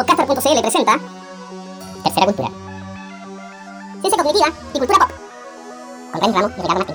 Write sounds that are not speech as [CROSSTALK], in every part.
Podcaster.cl presenta Tercera Cultura. Ciencia cognitiva y cultura pop. Con Remy Ramos y Ricardo.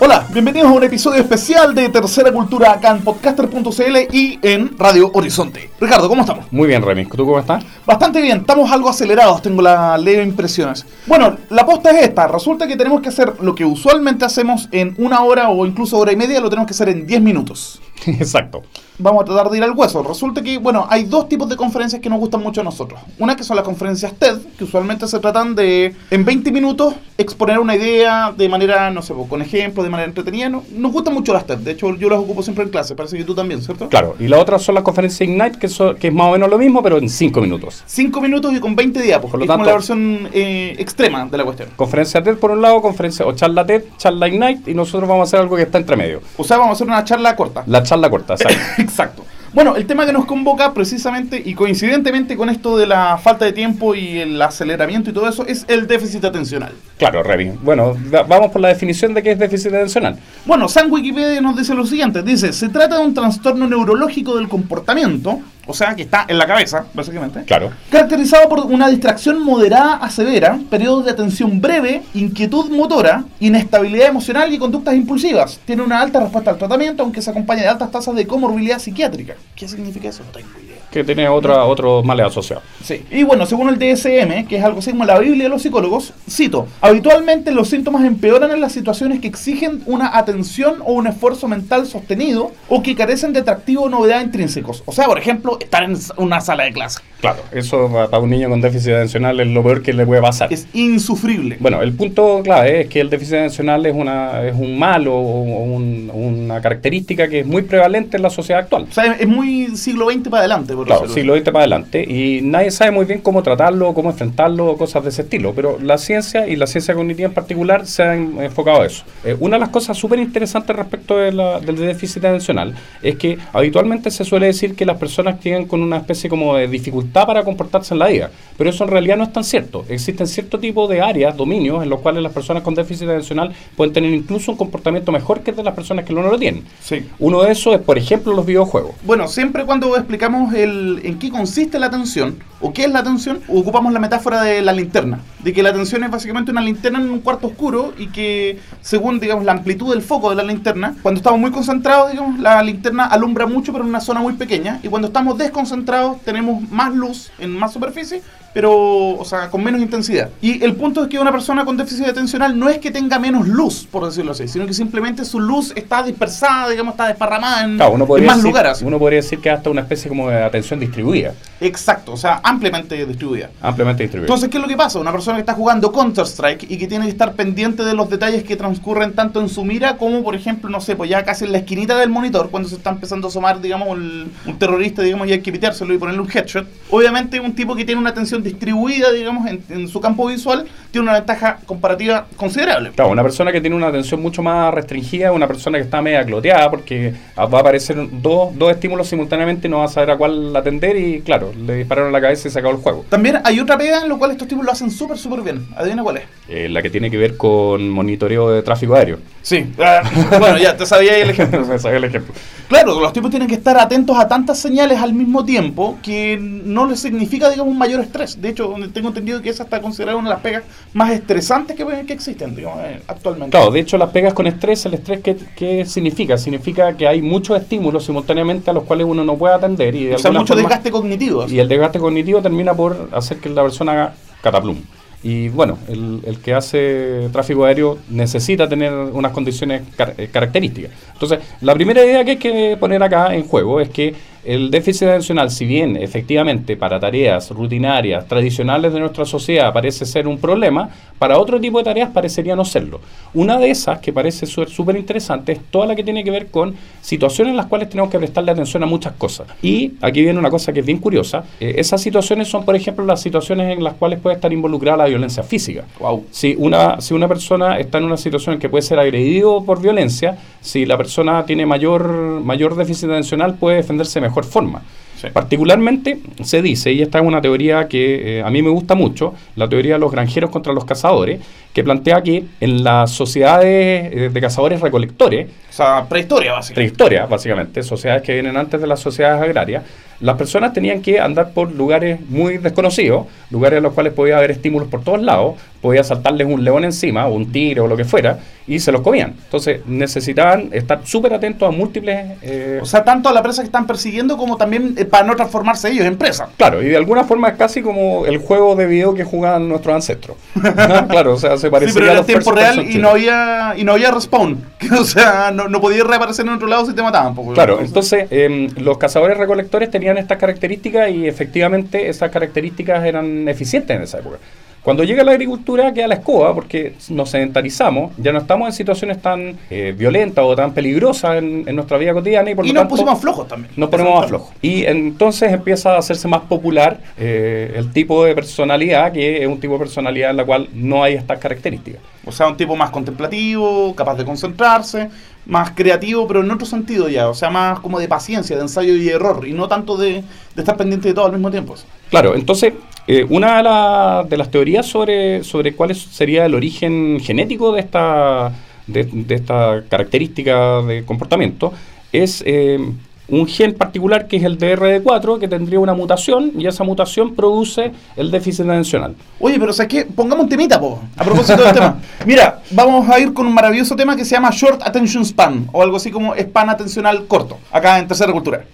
Hola, bienvenidos a un episodio especial de Tercera Cultura acá en podcaster.cl y en Radio Horizonte. Ricardo, ¿cómo estamos? Muy bien, Remy. ¿Tú cómo estás? Bastante bien, estamos algo acelerados, tengo la leve impresiones. Bueno, la posta es esta, resulta que tenemos que hacer lo que usualmente hacemos en una hora o incluso hora y media, lo tenemos que hacer en 10 minutos. [LAUGHS] Exacto. Vamos a tratar de ir al hueso. Resulta que, bueno, hay dos tipos de conferencias que nos gustan mucho a nosotros. Una que son las conferencias TED, que usualmente se tratan de, en 20 minutos, exponer una idea de manera, no sé, con ejemplos, de manera entretenida. No- Nos gustan mucho las TED, de hecho yo las ocupo siempre en clase, parece que tú también, ¿cierto? Claro. Y la otra son las conferencias Ignite, que, que es más o menos lo mismo, pero en 5 minutos. 5 minutos y con 20 diapos, Por lo es como tanto- la versión eh, extrema de la cuestión. Conferencia TED por un lado, conferencia o charla TED, charla Ignite, y nosotros vamos a hacer algo que está entre medio. O sea, vamos a hacer una charla corta. La charla corta, [COUGHS] ¿sabes? Exacto. Bueno, el tema que nos convoca precisamente y coincidentemente con esto de la falta de tiempo y el aceleramiento y todo eso es el déficit atencional. claro, Remy. Bueno, va- vamos por la definición de qué es déficit atencional. Bueno, San Wikipedia nos dice lo siguiente, dice, se trata de un trastorno neurológico del comportamiento, o sea, que está en la cabeza, básicamente, Claro. caracterizado por una distracción moderada a severa, periodos de atención breve, inquietud motora, inestabilidad emocional y conductas impulsivas. Tiene una alta respuesta al tratamiento, aunque se acompaña de altas tasas de comorbilidad psiquiátrica. ¿Qué significa eso? No tengo idea. Que tiene otra, otros males asociados. Sí. Y bueno, según el DSM, que es algo así como la Biblia de los psicólogos, cito, habitualmente los síntomas empeoran en las situaciones que exigen una atención o un esfuerzo mental sostenido o que carecen de atractivo o novedad intrínsecos. O sea, por ejemplo, estar en una sala de clase. Claro. Eso pa- para un niño con déficit atencional es lo peor que le puede pasar. Es insufrible. Bueno, el punto clave es que el déficit atencional es, una, es un mal o, o un- una característica que es muy prevalente en la sociedad actual. O sea, es muy siglo XX para adelante, por Claro, siglo XX para adelante. Y nadie sabe muy bien cómo tratarlo, cómo enfrentarlo, cosas de ese estilo. Pero la ciencia y la ciencia cognitiva en particular se han enfocado a eso. Eh, una de las cosas súper interesantes respecto de la- del déficit atencional es que habitualmente se suele decir que las personas tienen con una especie como de dificultad para comportarse en la vida. Pero eso en realidad no es tan cierto. Existen cierto tipo de áreas, dominios, en los cuales las personas con déficit atencional pueden tener incluso un comportamiento mejor que el de las personas que no lo tienen. Sí. Uno de esos es, por ejemplo, los videojuegos. Bueno, siempre cuando explicamos el, en qué consiste la atención o qué es la atención, ocupamos la metáfora de la linterna. De que la atención es básicamente una linterna en un cuarto oscuro y que según digamos la amplitud del foco de la linterna, cuando estamos muy concentrados, digamos, la linterna alumbra mucho pero en una zona muy pequeña y cuando estamos desconcentrados tenemos más luz en más superficie pero, o sea, con menos intensidad. Y el punto es que una persona con déficit atencional no es que tenga menos luz, por decirlo así, sino que simplemente su luz está dispersada, digamos, está desparramada en, Claro, uno en podría, más decir, lugares. uno podría decir que hasta una especie como de atención distribuida, Exacto, o sea, ampliamente distribuida. ampliamente distribuida. Entonces, ¿qué es lo que pasa? Una persona que está jugando Counter-Strike y que tiene que estar pendiente de los detalles que transcurren tanto en su mira como, por ejemplo, no sé, pues ya casi en la esquinita del monitor, cuando se está empezando a asomar, digamos, el- un terrorista, digamos, y hay que piteárselo y ponerle un headshot. Obviamente, un tipo que tiene una atención distribuida, digamos, en, en su campo visual, tiene una ventaja comparativa considerable. Claro, una persona que tiene una atención mucho más restringida, una persona que está media cloteada, porque va a aparecer dos, dos estímulos simultáneamente y no va a saber a cuál atender y claro, le dispararon la cabeza y se acabó el juego. También hay otra pega en la cual estos tipos lo hacen súper, súper bien. Adivina cuál es. Eh, la que tiene que ver con monitoreo de tráfico aéreo. Sí. Ah, bueno, ya, te sabía el ejemplo. [LAUGHS] Sabía el ejemplo. Claro, los tipos tienen que estar atentos a tantas señales al mismo tiempo que no les significa, digamos, un mayor estrés. De hecho, tengo entendido que esa está considerada una de las pegas más estresantes que, que existen, digamos, eh, actualmente. Claro, de hecho las pegas con estrés, el estrés ¿qué, qué significa? Significa que hay muchos estímulos simultáneamente a los cuales uno no puede atender y de o sea, mucho forma- desgaste cognitivo. Y el desgaste cognitivo termina por hacer que la persona haga cataplum. Y bueno, el, el que hace tráfico aéreo necesita tener unas condiciones car- eh, características. Entonces, la primera idea que hay que poner acá en juego es que el déficit atencional, si bien efectivamente para tareas rutinarias, tradicionales de nuestra sociedad parece ser un problema, para otro tipo de tareas parecería no serlo. Una de esas, que parece ser súper interesante, es toda la que tiene que ver con situaciones en las cuales tenemos que prestarle atención a muchas cosas. Y aquí viene una cosa que es bien curiosa. Eh, esas situaciones son, por ejemplo, las situaciones en las cuales puede estar involucrada la violencia física. Wow. Si una, si una persona está en una situación en que puede ser agredido por violencia, si la persona tiene mayor, mayor déficit atencional, puede defenderse de mejor forma. Sí. Particularmente se dice, y esta es una teoría que eh, a mí me gusta mucho, la teoría de los granjeros contra los cazadores, que plantea que en las sociedades eh, de cazadores recolectores, O sea, prehistoria, básicamente. prehistoria básicamente, sociedades que vienen antes de las sociedades agrarias, las personas tenían que andar por lugares muy desconocidos, lugares en los cuales podía haber estímulos por todos lados, podía saltarles un león encima, o un tigre o lo que fuera, y se los comían. Entonces necesitaban estar súper atentos a múltiples... eh, O sea, tanto a la presa que están persiguiendo como también eh, para no transformarse ellos en presa. Claro, y de alguna forma es casi como el juego de video que jugaban nuestros ancestros. [LAUGHS] Claro, o sea, se parecía Sí, pero a era los tiempo real y no había y no había respawn. [LAUGHS] O sea, no, no podías reaparecer en otro lado si te mataban. pues, Claro, entonces em, los cazadores recolectores tenían estas características y efectivamente esas características eran eficientes en esa época. Cuando llega la agricultura queda la escoba porque nos sedentarizamos, ya no estamos en situaciones tan eh, violentas o tan peligrosas en, en nuestra vida cotidiana y por y lo nos tanto pusimos flojos también. nos ponemos más flojos. Y entonces empieza a hacerse más popular eh, el tipo de personalidad que es un tipo de personalidad en la cual no hay estas características. O sea, un tipo más contemplativo, capaz de concentrarse, más creativo, pero en otro sentido ya. O sea, más como de paciencia, de ensayo y error. Y no tanto de, de estar pendiente de todo al mismo tiempo. Claro, entonces, eh, una de, la- de las teorías sobre, sobre cuál es- sería el origen genético de esta, de, de esta característica de comportamiento es eh, un gen particular que es el DRD4, que tendría una mutación y esa mutación produce el déficit atencional. Oye, pero ¿sabes qué? Pongamos un temita, po, a propósito del tema. [LAUGHS] Mira, vamos a ir con un maravilloso tema que se llama Short Attention Span, o algo así como span atencional corto, acá en Tercera Cultura.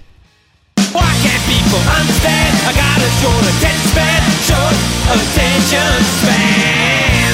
People understand? I got a short attention span, short attention span.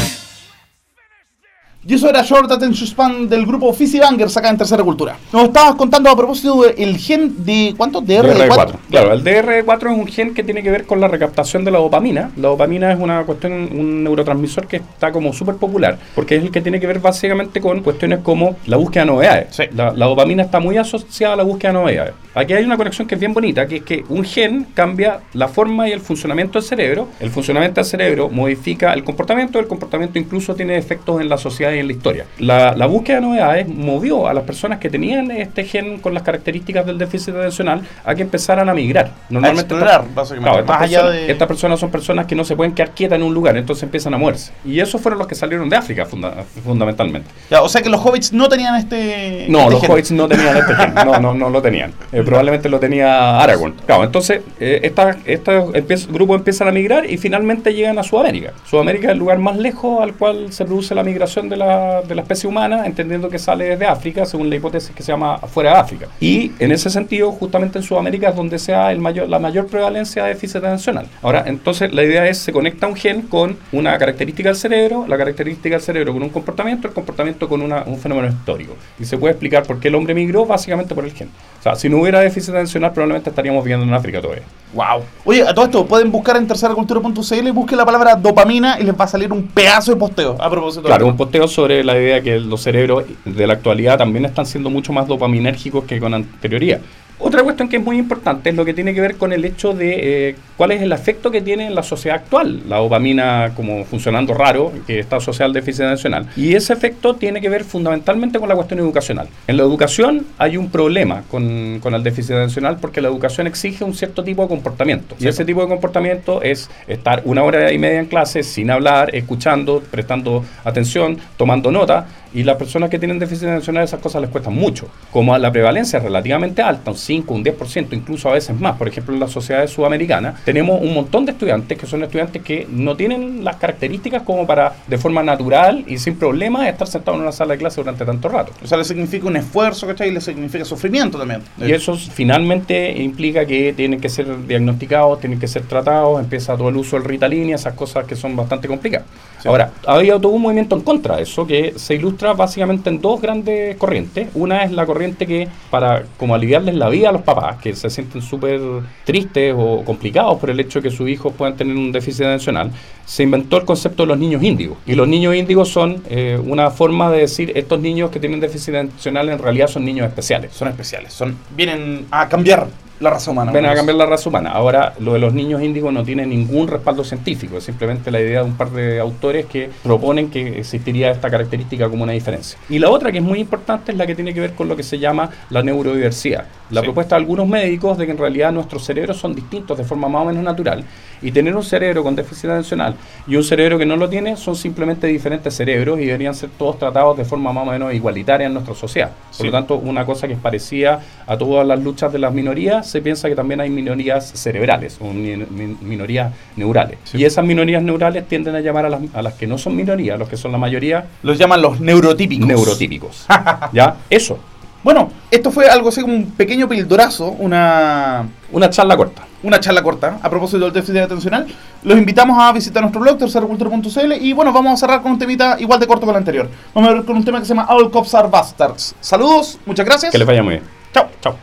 Y eso era Short Attention Span del grupo Fizzy Bangers acá en Tercera Cultura. Nos estabas contando a propósito del gen de... ¿Cuánto? DRD4. DRD4. Claro, el DRD4 es un gen que tiene que ver con la recaptación de la dopamina. La dopamina es una cuestión, un neurotransmisor que está como súper popular, porque es el que tiene que ver básicamente con cuestiones como la búsqueda de novedades. Sí. La, la dopamina está muy asociada a la búsqueda de novedades. Aquí hay una conexión que es bien bonita, que es que un gen cambia la forma y el funcionamiento del cerebro. El funcionamiento del cerebro modifica el comportamiento, el comportamiento incluso tiene efectos en la sociedad y en la historia. La, la búsqueda de novedades movió a las personas que tenían este gen con las características del déficit atencional a que empezaran a migrar. explorar, estas- básicamente, Claro, estas, más allá personas, de- estas personas son personas que no se pueden quedar quietas en un lugar, entonces empiezan a moverse. Y esos fueron los que salieron de África funda- fundamentalmente. Ya, o sea que los hobbits no tenían este... No, este los gen. hobbits no tenían este gen. No, no, no lo tenían. Eh, [LAUGHS] probablemente lo tenía Aragorn. Claro, entonces eh, esta- estos empiez- grupos empiezan a migrar y finalmente llegan a Sudamérica. Sudamérica es el lugar más lejos al cual se produce la migración de la, especie humana, entendiendo que sale desde África, según la hipótesis que se llama fuera de África. Y en ese sentido, justamente en Sudamérica es donde el mayor, la mayor prevalencia de déficit atencional. Ahora, entonces la idea es se conecta un gen con una característica del cerebro, la característica del cerebro con un comportamiento, el comportamiento con una- un fenómeno histórico. Y se puede explicar por qué el hombre migró básicamente por el gen. O sea, si no hubiera déficit atencional, probablemente estaríamos viviendo en África todavía. Wow. Oye, a todo esto, pueden buscar en terceracultura.cl y busquen la palabra dopamina y les va a salir un pedazo de posteo a propósito Claro, un posteo sobre la idea que los cerebros de la actualidad también están siendo mucho más dopaminérgicos que con anterioridad. Otra cuestión que es muy importante es lo que tiene que ver con el hecho de eh, cuál es el efecto que tiene en la sociedad actual, la dopamina como funcionando raro, que está asociada al déficit atencional. Y ese efecto tiene que ver fundamentalmente con la cuestión educacional. En la educación hay un problema con, con el déficit atencional porque la educación exige un cierto tipo de comportamiento. Y ese tipo de comportamiento es estar una hora y media en clase sin hablar, escuchando, prestando atención, tomando nota. Y las personas que tienen déficit atencional esas cosas les cuestan mucho. Como a la prevalencia es relativamente alta, un 5, un 10%, incluso a veces más. Por ejemplo, en las sociedades sudamericanas tenemos un montón de estudiantes que son estudiantes que no tienen las características como para de forma natural y sin problemas estar sentados en una sala de clase durante tanto rato. O sea, le significa un esfuerzo, ¿cachai? Y le significa sufrimiento también. Y eso finalmente implica que tienen que ser diagnosticados, tienen que ser tratados, empieza todo el uso del Ritalin y esas cosas que son bastante complicadas. Sí. Ahora, había todo un movimiento en contra de eso que se ilustra básicamente en dos grandes corrientes. Una es la corriente que, para como aliviarles la vida a los papás, que se sienten súper tristes o complicados por el hecho de que sus hijos puedan tener un déficit atencional, se inventó el concepto de los niños índigos. Y los niños índigos son eh, una forma de decir estos niños que tienen déficit atencional en realidad son niños especiales. Son especiales, son vienen a cambiar La raza humana. Ven a cambiar la raza humana. Ahora, lo de los niños índigos no tiene ningún respaldo científico, es simplemente la idea de un par de autores que proponen que existiría esta característica como una diferencia. Y la otra que es muy importante es la que tiene que ver con lo que se llama la neurodiversidad. La Sí. propuesta de algunos médicos de que en realidad nuestros cerebros son distintos de forma más o menos natural y tener un cerebro con déficit atencional y un cerebro que no lo tiene son simplemente diferentes cerebros y deberían ser todos tratados de forma más o menos igualitaria en nuestra sociedad. Por Sí. lo tanto, una cosa que es parecida a todas las luchas de las minorías, se piensa que también hay minorías cerebrales o mi- mi- minorías neurales. Sí. Y esas minorías neurales tienden a llamar a las, a las que no son minorías, los que son la mayoría, Los llaman los neurotípicos. neurotípicos. [LAUGHS] ¿Ya? Eso. Bueno, esto fue algo así como un pequeño pildorazo, una, Una charla corta. una charla corta a propósito del déficit atencional. Los invitamos a visitar nuestro blog, terceracultura.cl, y bueno, vamos a cerrar con un temita igual de corto que el anterior. Vamos a ver con un tema que se llama All Cops Are Bastards. Saludos, muchas gracias. Que les vaya muy bien. Chao. Chao.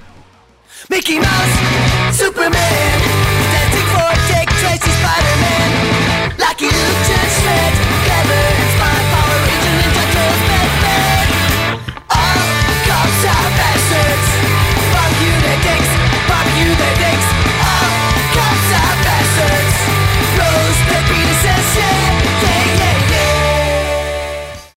Mickey Mouse, Superman,